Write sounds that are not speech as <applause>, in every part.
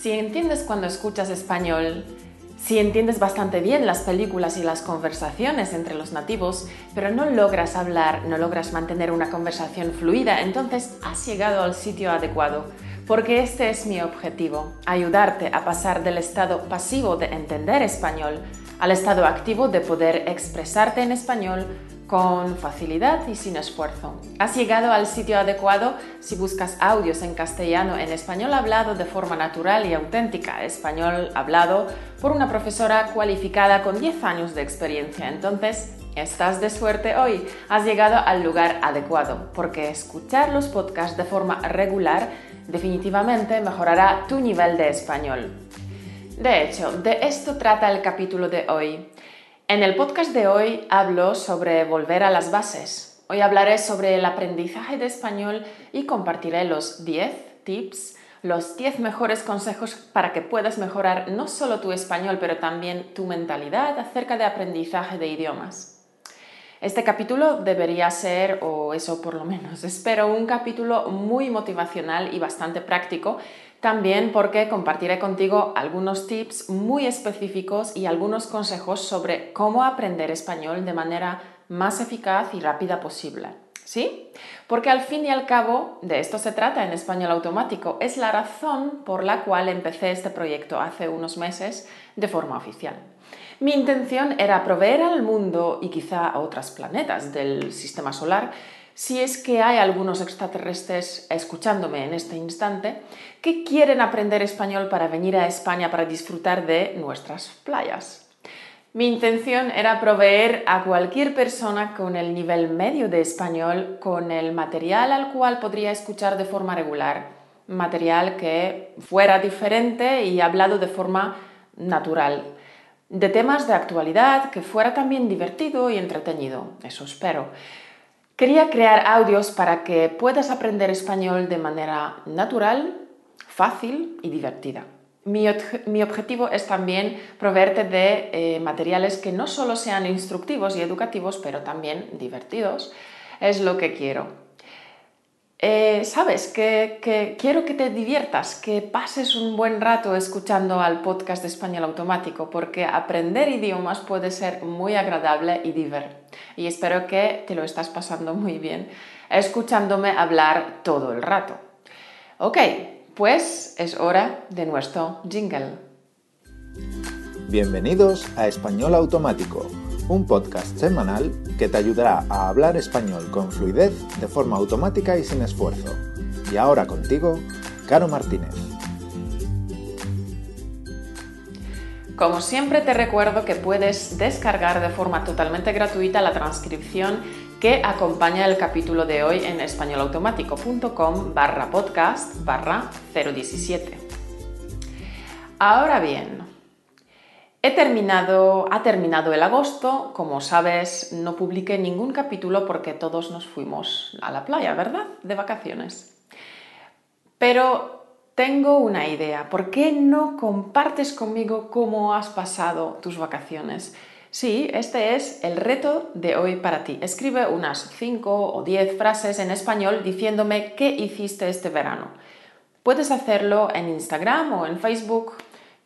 Si entiendes cuando escuchas español, si entiendes bastante bien las películas y las conversaciones entre los nativos, pero no logras hablar, no logras mantener una conversación fluida, entonces has llegado al sitio adecuado, porque este es mi objetivo, ayudarte a pasar del estado pasivo de entender español al estado activo de poder expresarte en español con facilidad y sin esfuerzo. Has llegado al sitio adecuado si buscas audios en castellano en español hablado de forma natural y auténtica, español hablado por una profesora cualificada con 10 años de experiencia. Entonces, estás de suerte hoy, has llegado al lugar adecuado, porque escuchar los podcasts de forma regular definitivamente mejorará tu nivel de español. De hecho, de esto trata el capítulo de hoy. En el podcast de hoy hablo sobre volver a las bases. Hoy hablaré sobre el aprendizaje de español y compartiré los 10 tips, los 10 mejores consejos para que puedas mejorar no solo tu español, pero también tu mentalidad acerca de aprendizaje de idiomas. Este capítulo debería ser, o eso por lo menos <laughs> espero, un capítulo muy motivacional y bastante práctico también porque compartiré contigo algunos tips muy específicos y algunos consejos sobre cómo aprender español de manera más eficaz y rápida posible. ¿Sí? Porque al fin y al cabo de esto se trata en español automático. Es la razón por la cual empecé este proyecto hace unos meses de forma oficial. Mi intención era proveer al mundo y quizá a otros planetas del sistema solar si es que hay algunos extraterrestres escuchándome en este instante que quieren aprender español para venir a España para disfrutar de nuestras playas. Mi intención era proveer a cualquier persona con el nivel medio de español con el material al cual podría escuchar de forma regular, material que fuera diferente y hablado de forma natural, de temas de actualidad que fuera también divertido y entretenido, eso espero. Quería crear audios para que puedas aprender español de manera natural, fácil y divertida. Mi, objetivo es también proveerte de eh, materiales que no solo sean instructivos y educativos, pero también divertidos. Es lo que quiero. Eh, sabes que, quiero que te diviertas, que pases un buen rato escuchando al podcast de español automático, porque aprender idiomas puede ser muy agradable y divertido. Y espero que te lo estás pasando muy bien escuchándome hablar todo el rato. Ok, pues es hora de nuestro jingle. Bienvenidos a Español Automático un podcast semanal que te ayudará a hablar español con fluidez de forma automática y sin esfuerzo. Y ahora contigo, Caro Martínez. Como siempre te recuerdo que puedes descargar de forma totalmente gratuita la transcripción que acompaña el capítulo de hoy en españolautomático.com barra podcast barra 017. Ahora bien, He terminado, ha terminado el agosto, como sabes, no publiqué ningún capítulo porque todos nos fuimos a la playa, ¿verdad? De vacaciones. Pero tengo una idea, ¿por qué no compartes conmigo cómo has pasado tus vacaciones? Sí, este es el reto de hoy para ti. Escribe unas 5 o 10 frases en español diciéndome qué hiciste este verano. Puedes hacerlo en Instagram o en Facebook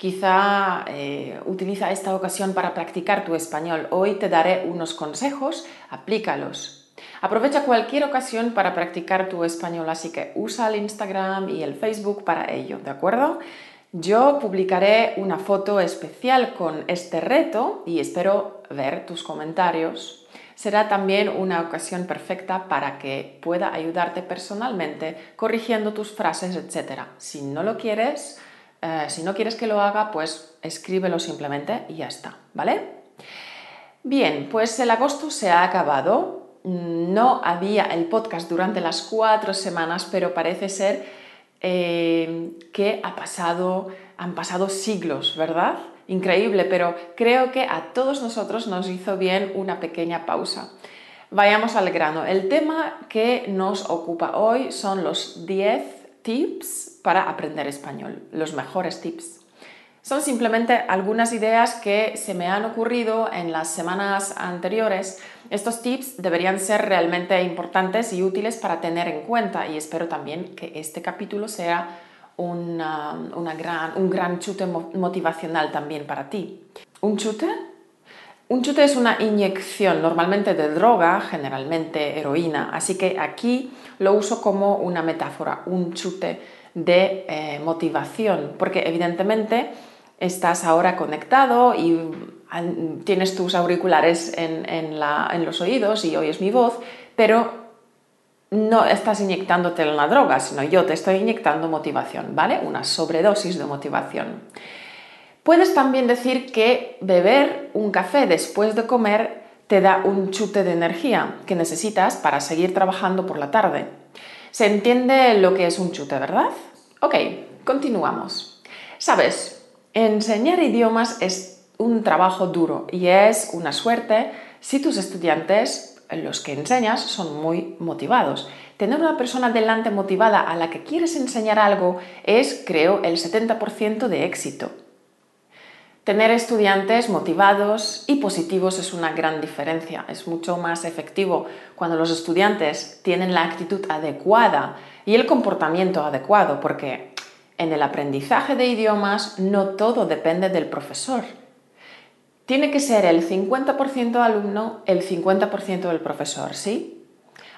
Quizá eh, utiliza esta ocasión para practicar tu español. Hoy te daré unos consejos, aplícalos. Aprovecha cualquier ocasión para practicar tu español, así que usa el Instagram y el Facebook para ello, ¿de acuerdo? Yo publicaré una foto especial con este reto y espero ver tus comentarios. Será también una ocasión perfecta para que pueda ayudarte personalmente corrigiendo tus frases, etc. Si no lo quieres, eh, si no quieres que lo haga, pues escríbelo simplemente y ya está, ¿vale? Bien, pues el agosto se ha acabado. No había el podcast durante las cuatro semanas, pero parece ser eh, que ha pasado, han pasado siglos, ¿verdad? Increíble, pero creo que a todos nosotros nos hizo bien una pequeña pausa. Vayamos al grano. El tema que nos ocupa hoy son los 10 tips para aprender español, los mejores tips. Son simplemente algunas ideas que se me han ocurrido en las semanas anteriores. Estos tips deberían ser realmente importantes y útiles para tener en cuenta y espero también que este capítulo sea gran, un gran chute motivacional también para ti. ¿Un chute? Un chute es una inyección normalmente de droga, generalmente heroína, así que aquí lo uso como una metáfora, un chute de eh, motivación, porque evidentemente estás ahora conectado y tienes tus auriculares en, los oídos y oyes mi voz, pero no estás inyectándote en la droga, sino yo te estoy inyectando motivación, ¿vale? Una sobredosis de motivación. Puedes también decir que beber un café después de comer te da un chute de energía que necesitas para seguir trabajando por la tarde. Se entiende lo que es un chute, ¿verdad? Ok, continuamos. Sabes, Enseñar idiomas es un trabajo duro y es una suerte si tus estudiantes, los que enseñas, son muy motivados. Tener una persona delante motivada a la que quieres enseñar algo es, creo, el 70% de éxito. Tener estudiantes motivados y positivos es una gran diferencia. Es mucho más efectivo cuando los estudiantes tienen la actitud adecuada y el comportamiento adecuado, porque en el aprendizaje de idiomas no todo depende del profesor. Tiene que ser el 50% alumno, el 50% del profesor, ¿sí?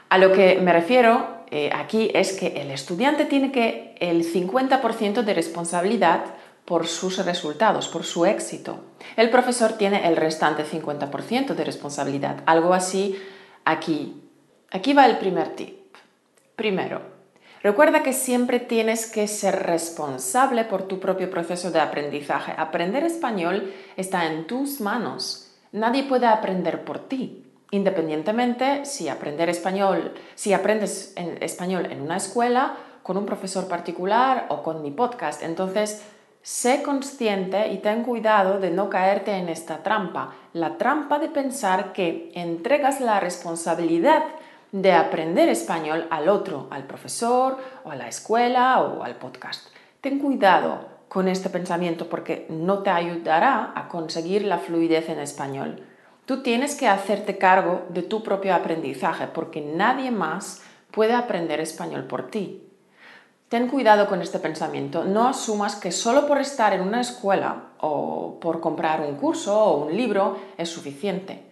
A lo que me refiero eh, aquí es que el estudiante tiene que el 50% de responsabilidad por sus resultados, por su éxito. El profesor tiene el restante 50% de responsabilidad. Algo así aquí. Aquí va el primer tip. Primero, Recuerda que siempre tienes que ser responsable por tu propio proceso de aprendizaje. Aprender español está en tus manos. Nadie puede aprender por ti. Independientemente si aprender español, si aprendes español en una escuela, con un profesor particular o con mi podcast. Entonces, sé consciente y ten cuidado de no caerte en esta trampa, la trampa de pensar que entregas la responsabilidad de aprender español al otro, al profesor o a la escuela o al podcast. Ten cuidado con este pensamiento porque no te ayudará a conseguir la fluidez en español. Tú tienes que hacerte cargo de tu propio aprendizaje porque nadie más puede aprender español por ti. Ten cuidado con este pensamiento. No asumas que solo por estar en una escuela o por comprar un curso o un libro es suficiente.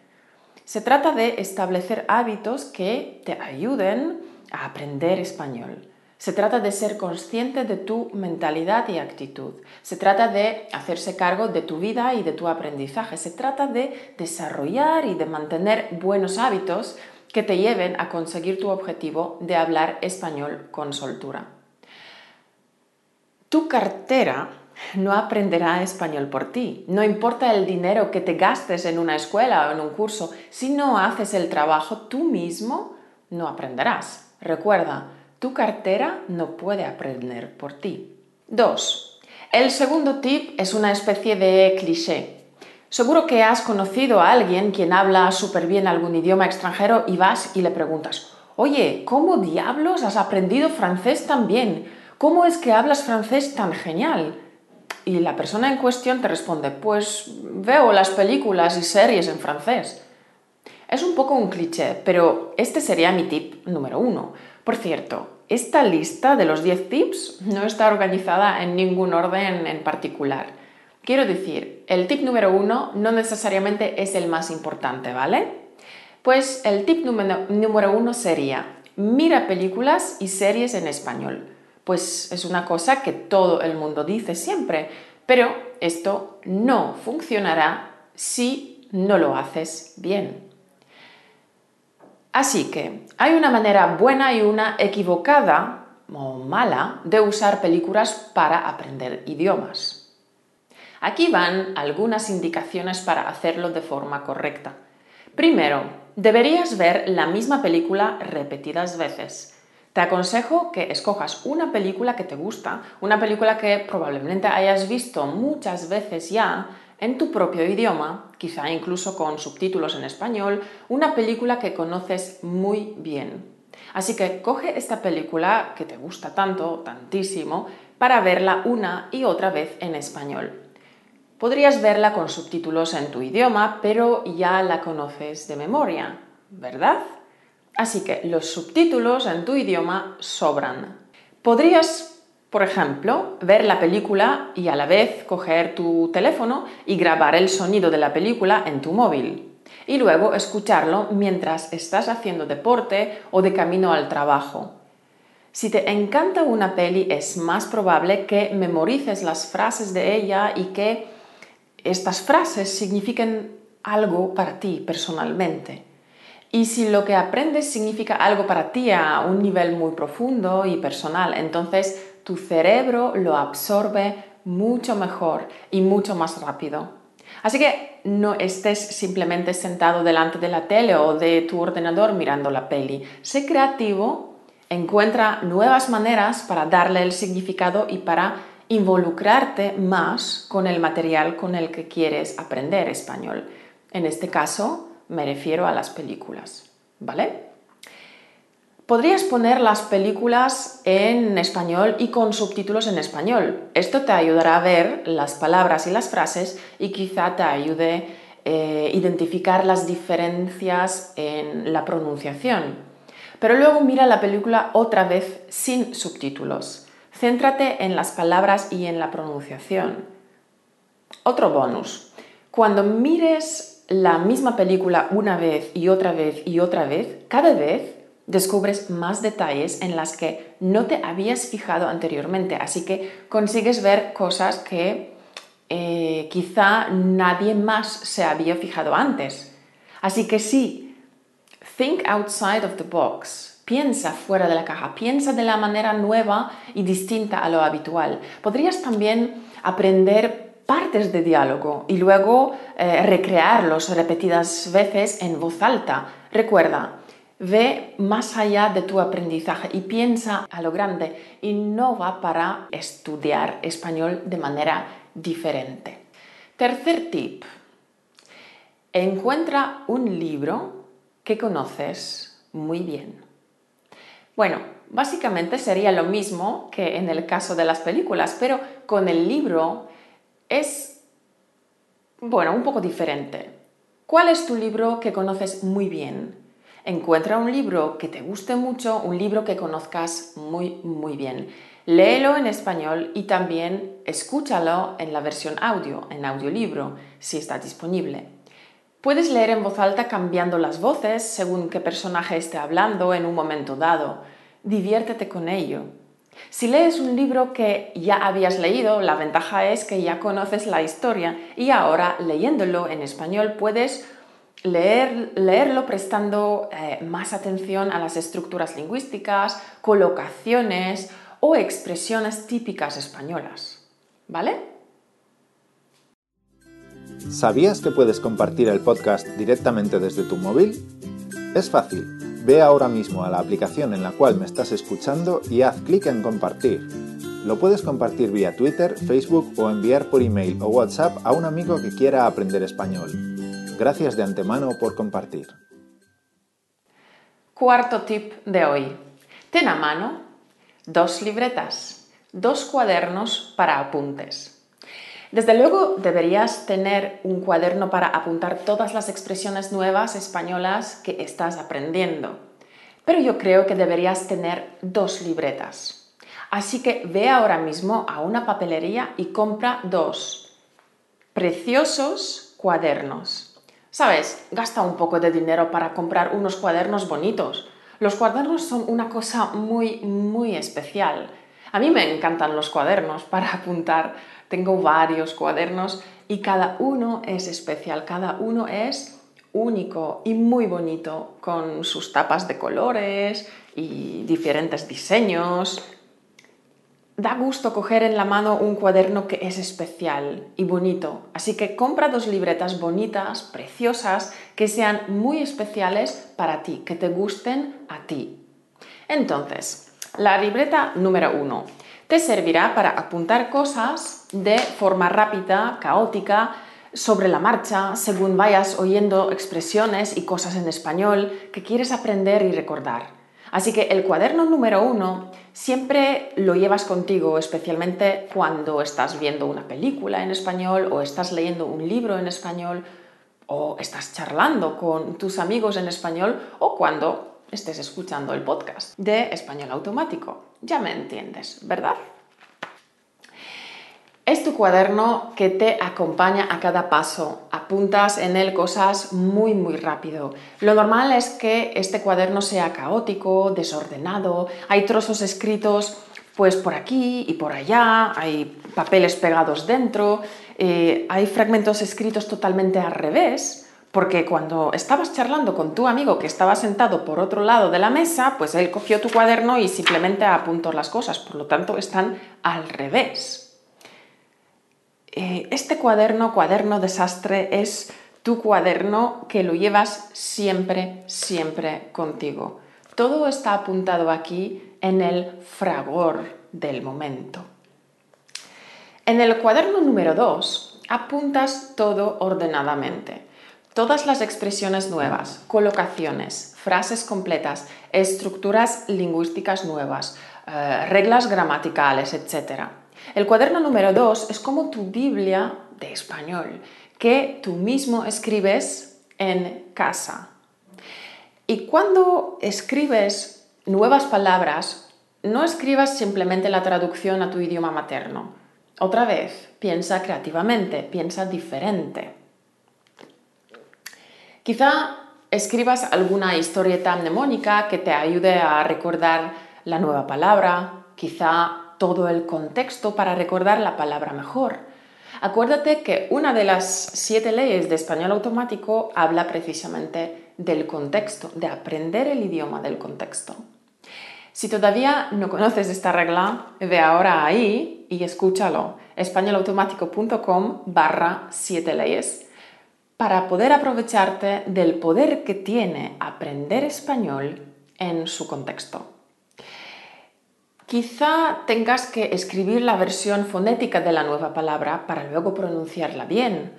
Se trata de establecer hábitos que te ayuden a aprender español. Se trata de ser consciente de tu mentalidad y actitud. Se trata de hacerse cargo de tu vida y de tu aprendizaje. Se trata de desarrollar y de mantener buenos hábitos que te lleven a conseguir tu objetivo de hablar español con soltura. Tu cartera no aprenderá español por ti. No importa el dinero que te gastes en una escuela o en un curso, si no haces el trabajo tú mismo, no aprenderás. Recuerda, tu cartera no puede aprender por ti. 2. El segundo tip es una especie de cliché. Seguro que has conocido a alguien quien habla súper bien algún idioma extranjero y vas y le preguntas, oye, ¿cómo diablos has aprendido francés tan bien? ¿Cómo es que hablas francés tan genial? Y la persona en cuestión te responde, pues veo las películas y series en francés. Es un poco un cliché, pero este sería mi tip número uno. Por cierto, esta lista de los 10 tips no está organizada en ningún orden en particular. Quiero decir, el tip número uno no necesariamente es el más importante, ¿vale? Pues el tip número uno sería, mira películas y series en español pues es una cosa que todo el mundo dice siempre, pero esto no funcionará si no lo haces bien. Así que hay una manera buena y una equivocada o mala de usar películas para aprender idiomas. Aquí van algunas indicaciones para hacerlo de forma correcta. Primero, deberías ver la misma película repetidas veces. Te aconsejo que escojas una película que te gusta, una película que probablemente hayas visto muchas veces ya en tu propio idioma, quizá incluso con subtítulos en español, una película que conoces muy bien. Así que coge esta película que te gusta tanto, tantísimo, para verla una y otra vez en español. Podrías verla con subtítulos en tu idioma, pero ya la conoces de memoria, ¿verdad? Así que los subtítulos en tu idioma sobran. Podrías Por ejemplo, ver la película y a la vez coger tu teléfono y grabar el sonido de la película en tu móvil. Y luego escucharlo mientras estás haciendo deporte o de camino al trabajo. Si te encanta una peli, es más probable que memorices las frases de ella y que estas frases signifiquen algo para ti personalmente. Y si lo que aprendes significa algo para ti a un nivel muy profundo y personal, entonces tu cerebro lo absorbe mucho mejor y mucho más rápido. Así que no estés simplemente sentado delante de la tele o de tu ordenador mirando la peli. Sé creativo, encuentra nuevas maneras para darle el significado y para involucrarte más con el material con el que quieres aprender español. En este caso, me refiero a las películas, ¿vale? Podrías poner las películas en español y con subtítulos en español. Esto te ayudará a ver las palabras y las frases y quizá te ayude a eh, identificar las diferencias en la pronunciación. Pero luego mira la película otra vez sin subtítulos. Céntrate en las palabras y en la pronunciación. Otro bonus. Cuando mires la misma película una vez y otra vez y otra vez, cada vez descubres más detalles en las que no te habías fijado anteriormente, así que consigues ver cosas que eh, quizá nadie más se había fijado antes. Así que sí, think outside of the box, piensa fuera de la caja, piensa de la manera nueva y distinta a lo habitual. Podrías también aprender partes de diálogo y luego eh, recrearlos repetidas veces en voz alta. Recuerda, ve más allá de tu aprendizaje y piensa a lo grande. Innova para estudiar español de manera diferente. Tercer tip. Encuentra un libro que conoces muy bien. Bueno, básicamente sería lo mismo que en el caso de las películas, pero con el libro es, bueno, un poco diferente. ¿Cuál es tu libro que conoces muy bien? Encuentra un libro que te guste mucho, un libro que conozcas muy, muy bien. Léelo en español y también escúchalo en la versión audio, en audiolibro, si está disponible. Puedes leer en voz alta cambiando las voces según qué personaje esté hablando en un momento dado. Diviértete con ello. Si lees un libro que ya habías leído, la ventaja es que ya conoces la historia y ahora leyéndolo en español puedes leerlo prestando eh, más atención a las estructuras lingüísticas, colocaciones o expresiones típicas españolas. ¿Vale? ¿Sabías que puedes compartir el podcast directamente desde tu móvil? Es fácil Ve ahora mismo a la aplicación en la cual me estás escuchando y haz clic en compartir. Lo puedes compartir vía Twitter, Facebook o enviar por email o WhatsApp a un amigo que quiera aprender español. Gracias de antemano por compartir. Cuarto tip de hoy. Ten a mano dos libretas, dos cuadernos para apuntes. Desde luego deberías tener un cuaderno para apuntar todas las expresiones nuevas españolas que estás aprendiendo. Pero yo creo que deberías tener dos libretas. Así que ve ahora mismo a una papelería y compra dos preciosos cuadernos. Sabes, gasta un poco de dinero para comprar unos cuadernos bonitos. Los cuadernos son una cosa muy, muy especial. A mí me encantan los cuadernos para apuntar tengo varios cuadernos y cada uno es especial, cada uno es único y muy bonito, con sus tapas de colores y diferentes diseños. Da gusto coger en la mano un cuaderno que es especial y bonito, así que compra dos libretas bonitas, preciosas, que sean muy especiales para ti, que te gusten a ti. Entonces, la libreta número uno te servirá para apuntar cosas de forma rápida, caótica, sobre la marcha, según vayas oyendo expresiones y cosas en español que quieres aprender y recordar. Así que el cuaderno número uno siempre lo llevas contigo, especialmente cuando estás viendo una película en español o estás leyendo un libro en español o estás charlando con tus amigos en español o cuando estés escuchando el podcast de español automático. Ya me entiendes, ¿verdad? tu cuaderno que te acompaña a cada paso. Apuntas en él cosas muy, muy rápido. Lo normal es que este cuaderno sea caótico, desordenado, hay trozos escritos pues por aquí y por allá, hay papeles pegados dentro, eh, hay fragmentos escritos totalmente al revés porque cuando estabas charlando con tu amigo que estaba sentado por otro lado de la mesa, pues él cogió tu cuaderno y simplemente apuntó las cosas, por lo tanto están al revés. Eh, este cuaderno, cuaderno desastre, es tu cuaderno que lo llevas siempre, siempre contigo. Todo está apuntado aquí en el fragor del momento. En el cuaderno número 2 apuntas todo ordenadamente Todas las expresiones nuevas, colocaciones, frases completas, estructuras lingüísticas nuevas, eh, reglas gramaticales, etc. El cuaderno número 2 es como tu Biblia de español, que tú mismo escribes en casa. Y cuando escribes nuevas palabras, no escribas simplemente la traducción a tu idioma materno. Otra vez, piensa creativamente, piensa diferente. Quizá escribas alguna historieta mnemónica que te ayude a recordar la nueva palabra, quizá todo el contexto para recordar la palabra mejor. Acuérdate que una de las siete leyes de español automático habla precisamente del contexto, de aprender el idioma del contexto. Si todavía no conoces esta regla, ve ahora ahí y escúchalo. españolautomático.com barra siete leyes para poder aprovecharte del poder que tiene aprender español en su contexto. Quizá tengas que escribir la versión fonética de la nueva palabra para luego pronunciarla bien.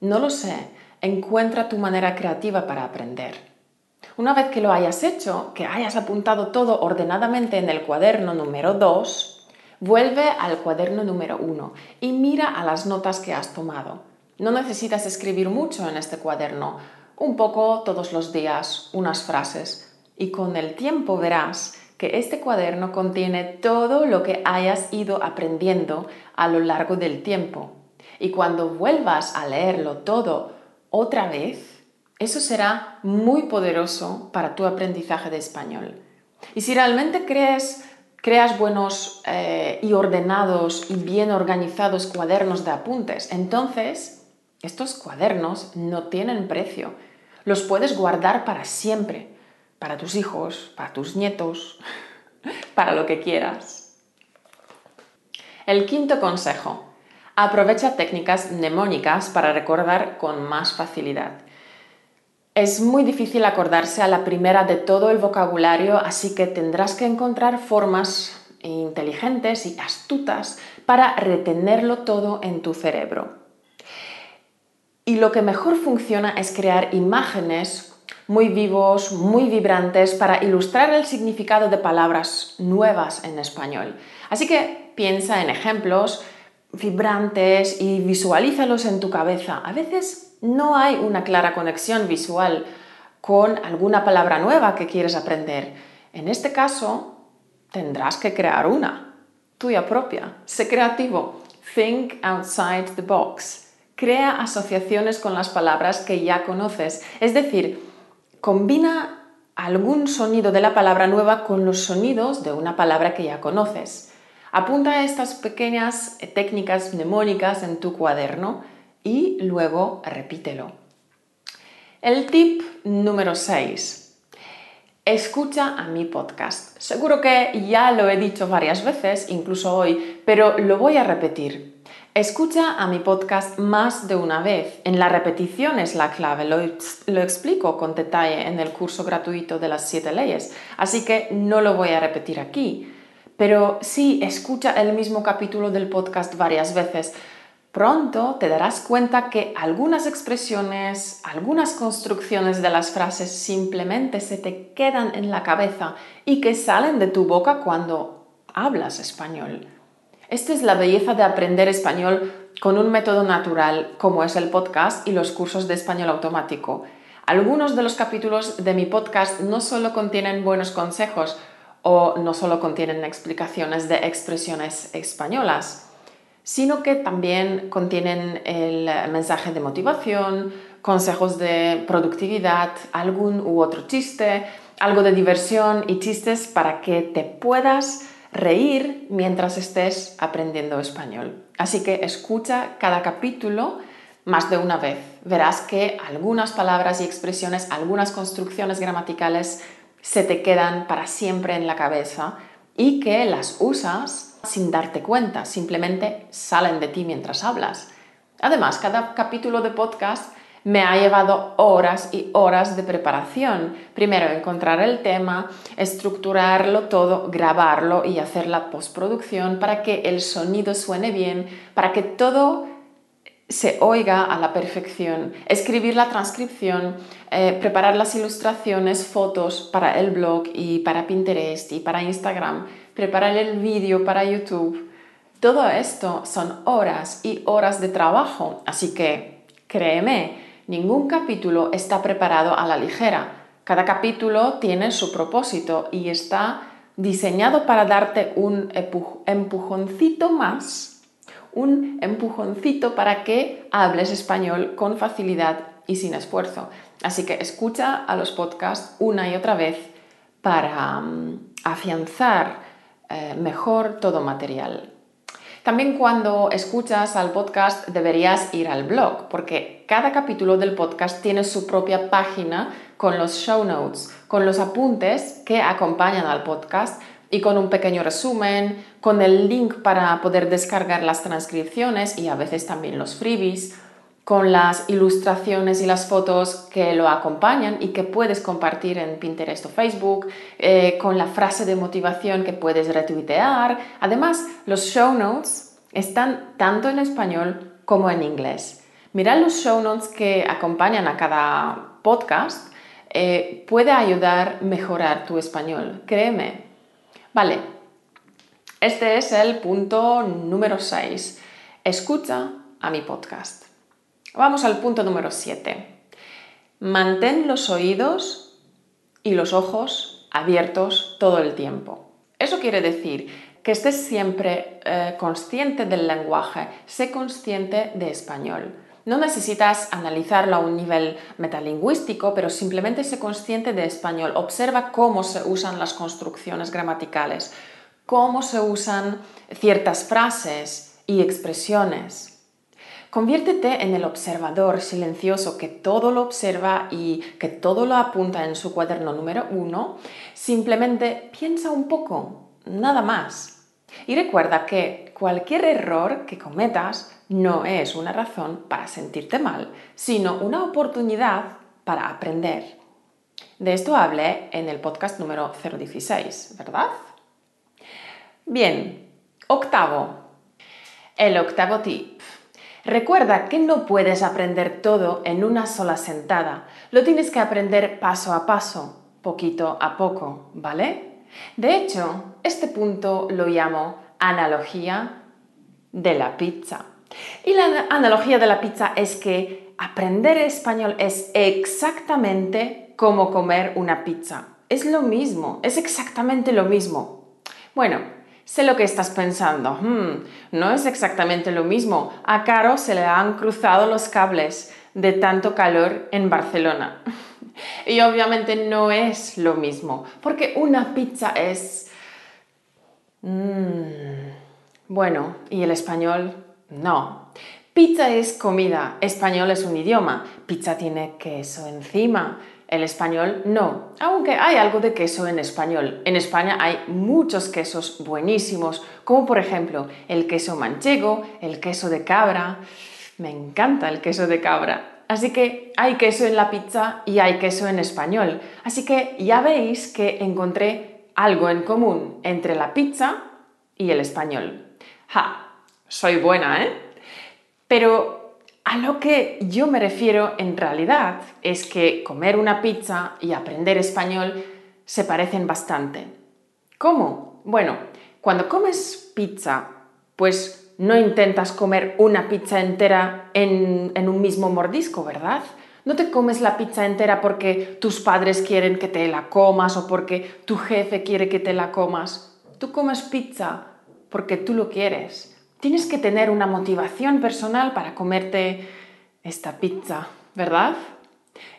No lo sé, encuentra tu manera creativa para aprender. Una vez que lo hayas hecho, que hayas apuntado todo ordenadamente en el cuaderno número 2, vuelve al cuaderno número 1 y mira a las notas que has tomado. No necesitas escribir mucho en este cuaderno, un poco todos los días, unas frases, y con el tiempo verás que este cuaderno contiene todo lo que hayas ido aprendiendo a lo largo del tiempo. Y cuando vuelvas a leerlo todo otra vez, eso será muy poderoso para tu aprendizaje de español. Y si realmente crees, creas buenos eh, y ordenados y bien organizados cuadernos de apuntes, entonces estos cuadernos no tienen precio. Los puedes guardar para siempre, para tus hijos, para tus nietos, <laughs> para lo que quieras. El quinto consejo. Aprovecha técnicas mnemónicas para recordar con más facilidad. Es muy difícil acordarse a la primera de todo el vocabulario, así que tendrás que encontrar formas inteligentes y astutas para retenerlo todo en tu cerebro. Y lo que mejor funciona es crear imágenes muy vivos, muy vibrantes para ilustrar el significado de palabras nuevas en español. Así que piensa en ejemplos vibrantes y visualízalos en tu cabeza. A veces no hay una clara conexión visual con alguna palabra nueva que quieres aprender. En este caso, tendrás que crear una, tuya propia. Sé creativo. Think outside the box crea asociaciones con las palabras que ya conoces. Es decir, combina algún sonido de la palabra nueva con los sonidos de una palabra que ya conoces. Apunta estas pequeñas técnicas mnemónicas en tu cuaderno y luego repítelo. El tip número 6. Escucha a mi podcast. Seguro que ya lo he dicho varias veces, incluso hoy, pero lo voy a repetir. Escucha a mi podcast más de una vez. En la repetición es la clave. Lo, explico con detalle en el curso gratuito de las siete leyes, así que no lo voy a repetir aquí. Pero sí, escucha el mismo capítulo del podcast varias veces. Pronto te darás cuenta que algunas expresiones, algunas construcciones de las frases simplemente se te quedan en la cabeza y que salen de tu boca cuando hablas español. Esta es la belleza de aprender español con un método natural como es el podcast y los cursos de español automático. Algunos de los capítulos de mi podcast no solo contienen buenos consejos o no solo contienen explicaciones de expresiones españolas, sino que también contienen el mensaje de motivación, consejos de productividad, algún u otro chiste, algo de diversión y chistes para que te puedas reír mientras estés aprendiendo español. Así que escucha cada capítulo más de una vez. Verás que algunas palabras y expresiones, algunas construcciones gramaticales se te quedan para siempre en la cabeza y que las usas sin darte cuenta, simplemente salen de ti mientras hablas. Además, cada capítulo de podcast me ha llevado horas y horas de preparación. Primero encontrar el tema, estructurarlo todo, grabarlo y hacer la postproducción para que el sonido suene bien, para que todo se oiga a la perfección, escribir la transcripción, eh, preparar las ilustraciones, fotos para el blog y para Pinterest y para Instagram, preparar el vídeo para YouTube. Todo esto son horas y horas de trabajo, así que créeme, Ningún capítulo está preparado a la ligera. Cada capítulo tiene su propósito y está diseñado para darte un empujoncito más, un empujoncito para que hables español con facilidad y sin esfuerzo. Así que escucha a los podcasts una y otra vez para mm, afianzar eh, mejor todo material. También cuando escuchas al podcast deberías ir al blog, porque cada capítulo del podcast tiene su propia página con los show notes, con los apuntes que acompañan al podcast y con un pequeño resumen, con el link para poder descargar las transcripciones y a veces también los freebies con las ilustraciones y las fotos que lo acompañan y que puedes compartir en Pinterest o Facebook, eh, con la frase de motivación que puedes retuitear. Además, los show notes están tanto en español como en inglés. Mira los show notes que acompañan a cada podcast. Eh, puede ayudar a mejorar tu español, créeme. Vale, este es el punto número 6. Escucha a mi podcast. Vamos al punto número 7. Mantén los oídos y los ojos abiertos todo el tiempo. Eso quiere decir que estés siempre eh, consciente del lenguaje, sé consciente de español. No necesitas analizarlo a un nivel metalingüístico, pero simplemente sé consciente de español. Observa cómo se usan las construcciones gramaticales, cómo se usan ciertas frases y expresiones. Conviértete en el observador silencioso que todo lo observa y que todo lo apunta en su cuaderno número uno. Simplemente piensa un poco, nada más. Y recuerda que cualquier error que cometas no es una razón para sentirte mal, sino una oportunidad para aprender. De esto hablé en el podcast número 016, ¿verdad? Bien, octavo. El octavo tip Recuerda que no puedes aprender todo en una sola sentada. Lo tienes que aprender paso a paso, poquito a poco, ¿vale? De hecho, este punto lo llamo analogía de la pizza. Y la analogía de la pizza es que aprender español es exactamente como comer una pizza. Es lo mismo, es exactamente lo mismo. Bueno, Sé lo que estás pensando. Hmm, no es exactamente lo mismo. A Caro se le han cruzado los cables de tanto calor en Barcelona. Y obviamente no es lo mismo, porque una pizza es... Hmm, bueno, ¿y el español? No. Pizza es comida, español es un idioma. Pizza tiene queso encima el español no, aunque hay algo de queso en español. En España hay muchos quesos buenísimos, como por ejemplo el queso manchego, el queso de cabra. Me encanta el queso de cabra. Así que hay queso en la pizza y hay queso en español. Así que ya veis que encontré algo en común entre la pizza y el español. ¡Ja! Soy buena, ¿eh? Pero a lo que yo me refiero en realidad es que comer una pizza y aprender español se parecen bastante. ¿Cómo? Bueno, cuando comes pizza, pues no intentas comer una pizza entera en, en, un mismo mordisco, ¿verdad? No te comes la pizza entera porque tus padres quieren que te la comas o porque tu jefe quiere que te la comas. Tú comes pizza porque tú lo quieres Tienes que tener una motivación personal para comerte esta pizza, ¿verdad?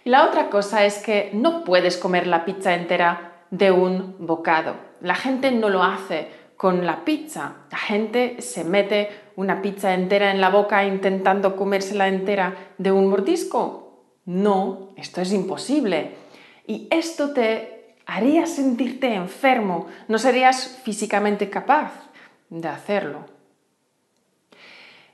Y la otra cosa es que no puedes comer la pizza entera de un bocado. La gente no lo hace con la pizza. La gente se mete una pizza entera en la boca intentando comérsela entera de un mordisco. No, esto es imposible. Y esto te haría sentirte enfermo. No serías físicamente capaz de hacerlo.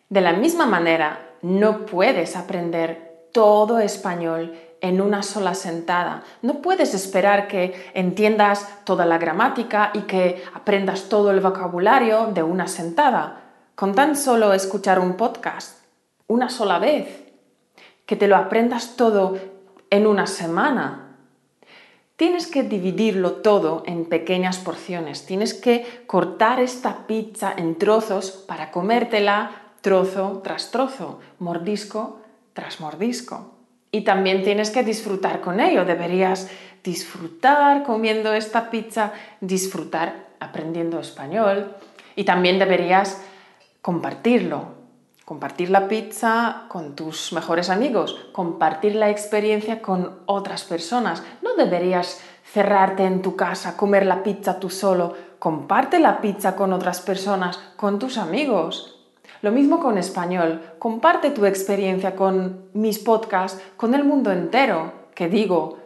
De la misma manera, no puedes aprender todo español en una sola sentada. No puedes esperar que entiendas toda la gramática y que aprendas todo el vocabulario de una sentada, con tan solo escuchar un podcast, una sola vez, que te lo aprendas todo en una semana. Tienes que dividirlo todo en pequeñas porciones, tienes que cortar esta pizza en trozos para comértela trozo tras trozo, mordisco tras mordisco. Y también tienes que disfrutar con ello. Deberías disfrutar comiendo esta pizza, disfrutar aprendiendo español y también deberías compartirlo. Compartir la pizza con tus mejores amigos, compartir la experiencia con otras personas. No deberías cerrarte en tu casa, comer la pizza tú solo. Comparte la pizza con otras personas, con tus amigos. Lo mismo con español. Comparte tu experiencia con mis podcasts, con el mundo entero, que digo,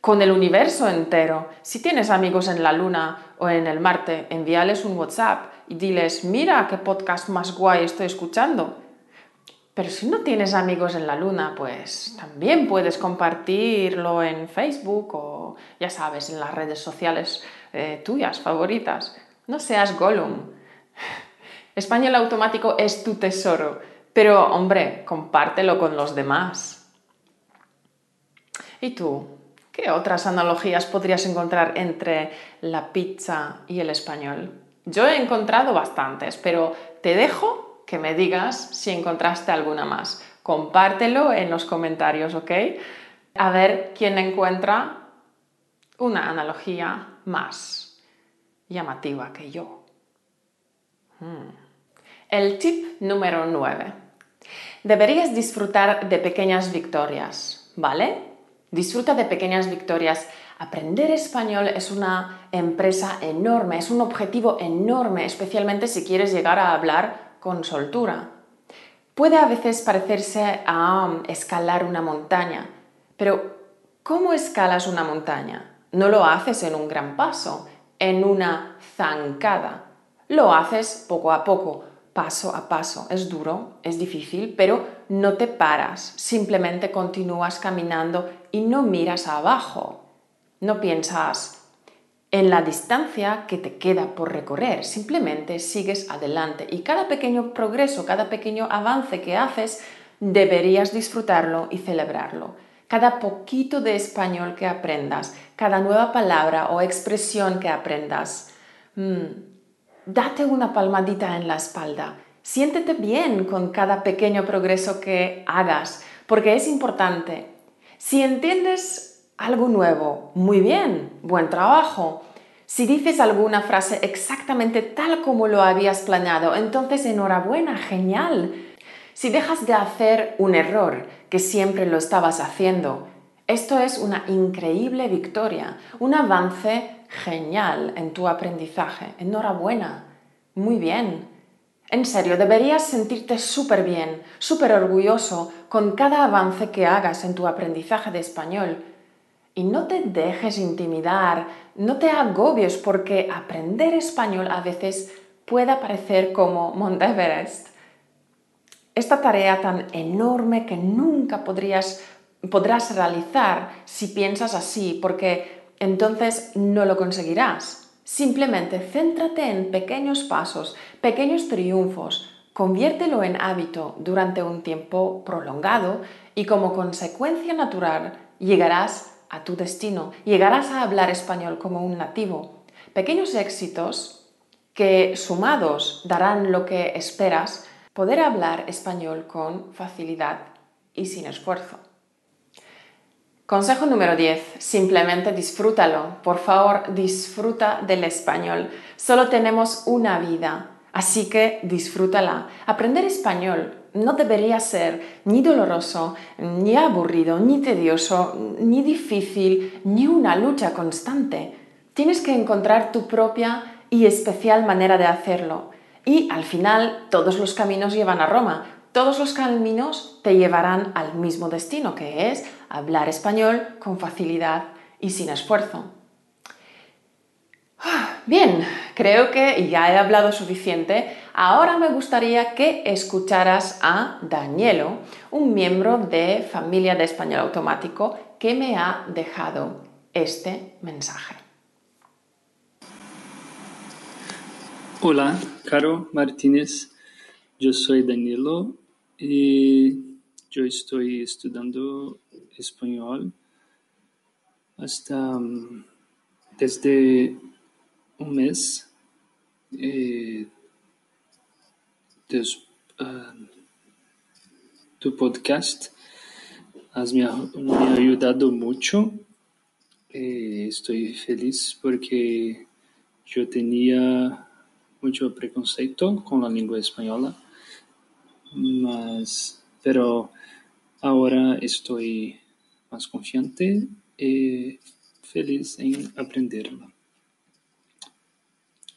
con el universo entero. Si tienes amigos en la Luna o en el Marte, envíales un WhatsApp y diles, mira qué podcast más guay estoy escuchando. Pero si no tienes amigos en la Luna, pues también puedes compartirlo en Facebook o, ya sabes, en las redes sociales eh, tuyas favoritas. No seas Gollum. Español automático es tu tesoro, pero hombre, compártelo con los demás. ¿Y tú? ¿Qué otras analogías podrías encontrar entre la pizza y el español? Yo he encontrado bastantes, pero te dejo que me digas si encontraste alguna más. Compártelo en los comentarios, ¿ok? A ver quién encuentra una analogía más llamativa que yo. Hmm. El tip número 9. Deberías disfrutar de pequeñas victorias, ¿vale? Disfruta de pequeñas victorias. Aprender español es una empresa enorme, es un objetivo enorme, especialmente si quieres llegar a hablar con soltura. Puede a veces parecerse a um, escalar una montaña, pero ¿cómo escalas una montaña? No lo haces en un gran paso, en una zancada. Lo haces poco a poco, paso a paso. Es duro, es difícil, pero no te paras, simplemente continúas caminando y no miras abajo. No piensas en la distancia que te queda por recorrer, simplemente sigues adelante y cada pequeño progreso, cada pequeño avance que haces, deberías disfrutarlo y celebrarlo. Cada poquito de español que aprendas, cada nueva palabra o expresión que aprendas, mm, date una palmadita en la espalda. Siéntete bien con cada pequeño progreso que hagas, porque es importante. Si entiendes algo nuevo, muy bien, buen trabajo. Si dices alguna frase exactamente tal como lo habías planeado, entonces enhorabuena, genial. Si dejas de hacer un error, que siempre lo estabas haciendo, esto es una increíble victoria, un avance Genial en tu aprendizaje. Enhorabuena. Muy bien. En serio, deberías sentirte súper bien, súper orgulloso con cada avance que hagas en tu aprendizaje de español. Y no te dejes intimidar, no te agobies porque aprender español a veces pueda parecer como Mount Everest. Esta tarea tan enorme que nunca podrías, podrás realizar si piensas así, porque entonces no lo conseguirás. Simplemente céntrate en pequeños pasos, pequeños triunfos, conviértelo en hábito durante un tiempo prolongado y como consecuencia natural llegarás a tu destino, llegarás a hablar español como un nativo. Pequeños éxitos que sumados darán lo que esperas, poder hablar español con facilidad y sin esfuerzo. Consejo número 10. Simplemente disfrútalo. Por favor, disfruta del español. Solo tenemos una vida. Así que disfrútala. Aprender español no debería ser ni doloroso, ni aburrido, ni tedioso, ni difícil, ni una lucha constante. Tienes que encontrar tu propia y especial manera de hacerlo. Y al final todos los caminos llevan a Roma. Todos los caminos te llevarán al mismo destino, que es hablar español con facilidad y sin esfuerzo. Bien, creo que ya he hablado suficiente. Ahora me gustaría que escucharas a Danielo, un miembro de Familia de Español Automático, que me ha dejado este mensaje. Hola, Caro Martínez. Yo soy Danielo y yo estoy estudiando español hasta mm, desde un mes. Eh, ah, tu podcast has me, ha ayudado mucho. Eh, estoy feliz porque yo tenía mucho preconceito con la lengua española, mas, pero ahora estoy más confiante y feliz en aprenderla.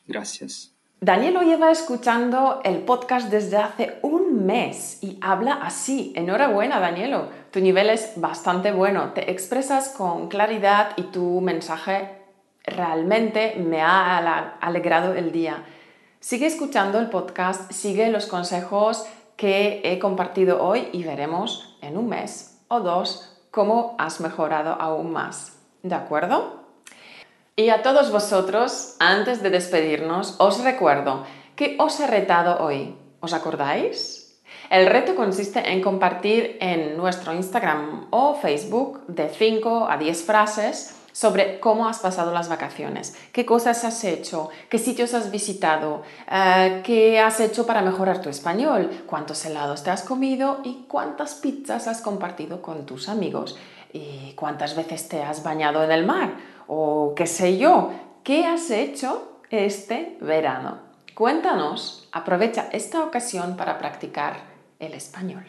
Gracias. Danielo lleva escuchando el podcast desde hace un mes y habla así. Enhorabuena, Danielo. Tu nivel es bastante bueno. Te expresas con claridad y tu mensaje realmente me ha alegrado el día. Sigue escuchando el podcast, sigue los consejos que he compartido hoy y veremos en un mes o dos cómo has mejorado aún más. ¿De acuerdo? Y a todos vosotros, antes de despedirnos, os recuerdo que os he retado hoy. ¿Os acordáis? El reto consiste en compartir en nuestro Instagram o Facebook de 5 a 10 frases sobre cómo has pasado las vacaciones, qué cosas has hecho, qué sitios has visitado, eh, qué has hecho para mejorar tu español, cuántos helados te has comido y cuántas pizzas has compartido con tus amigos y cuántas veces te has bañado en el mar o qué sé yo, qué has hecho este verano. Cuéntanos, aprovecha esta ocasión para practicar el español.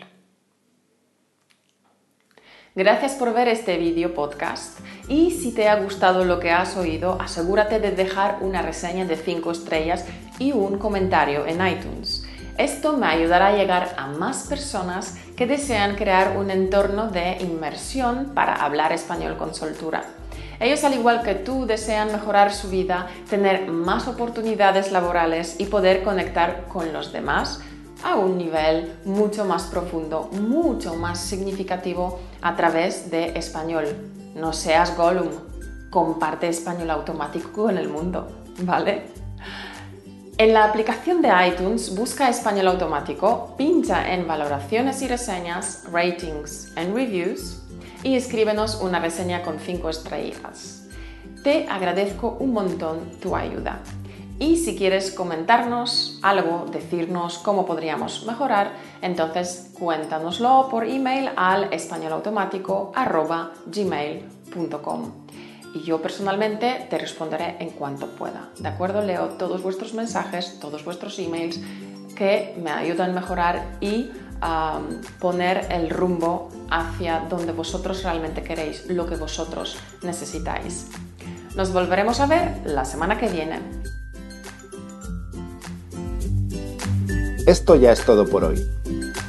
Gracias por ver este video podcast y si te ha gustado lo que has oído, asegúrate de dejar una reseña de 5 estrellas y un comentario en iTunes. Esto me ayudará a llegar a más personas que desean crear un entorno de inmersión para hablar español con soltura. Ellos, al igual que tú, desean mejorar su vida, tener más oportunidades laborales y poder conectar con los demás a un nivel mucho más profundo, mucho más significativo a través de español. No seas Gollum, comparte español automático con el mundo, ¿vale? En la aplicación de iTunes busca español automático, pincha en valoraciones y reseñas, ratings and reviews y escríbenos una reseña con 5 estrellas. Te agradezco un montón tu ayuda. Y si quieres comentarnos algo, decirnos cómo podríamos mejorar, entonces cuéntanoslo por email al españolautomático.gmail.com y yo personalmente te responderé en cuanto pueda. ¿De acuerdo? Leo todos vuestros mensajes, todos vuestros emails que me ayudan a mejorar y poner el rumbo hacia donde vosotros realmente queréis, lo que vosotros necesitáis. Nos volveremos a ver la semana que viene. Esto ya es todo por hoy.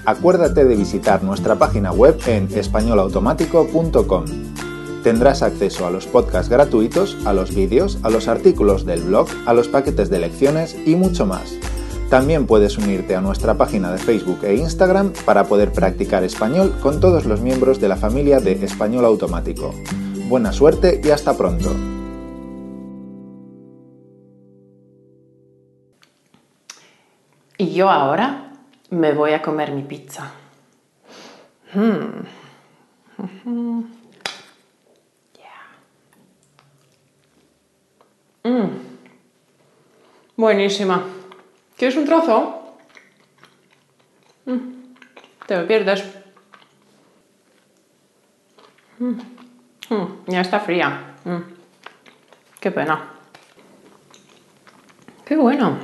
Acuérdate de visitar nuestra página web en españolautomático.com. Tendrás acceso a los podcasts gratuitos, a los vídeos, a los artículos del blog, a los paquetes de lecciones y mucho más. También puedes unirte a nuestra página de Facebook e Instagram para poder practicar español con todos los miembros de la familia de Español Automático. Buena suerte y hasta pronto. Y yo ahora me voy a comer mi pizza. Hmm. Mm. Buenísima. ¿Quieres un trozo? Mm. Te lo pierdes. Mm. Ya está fría. Qué pena. Qué bueno.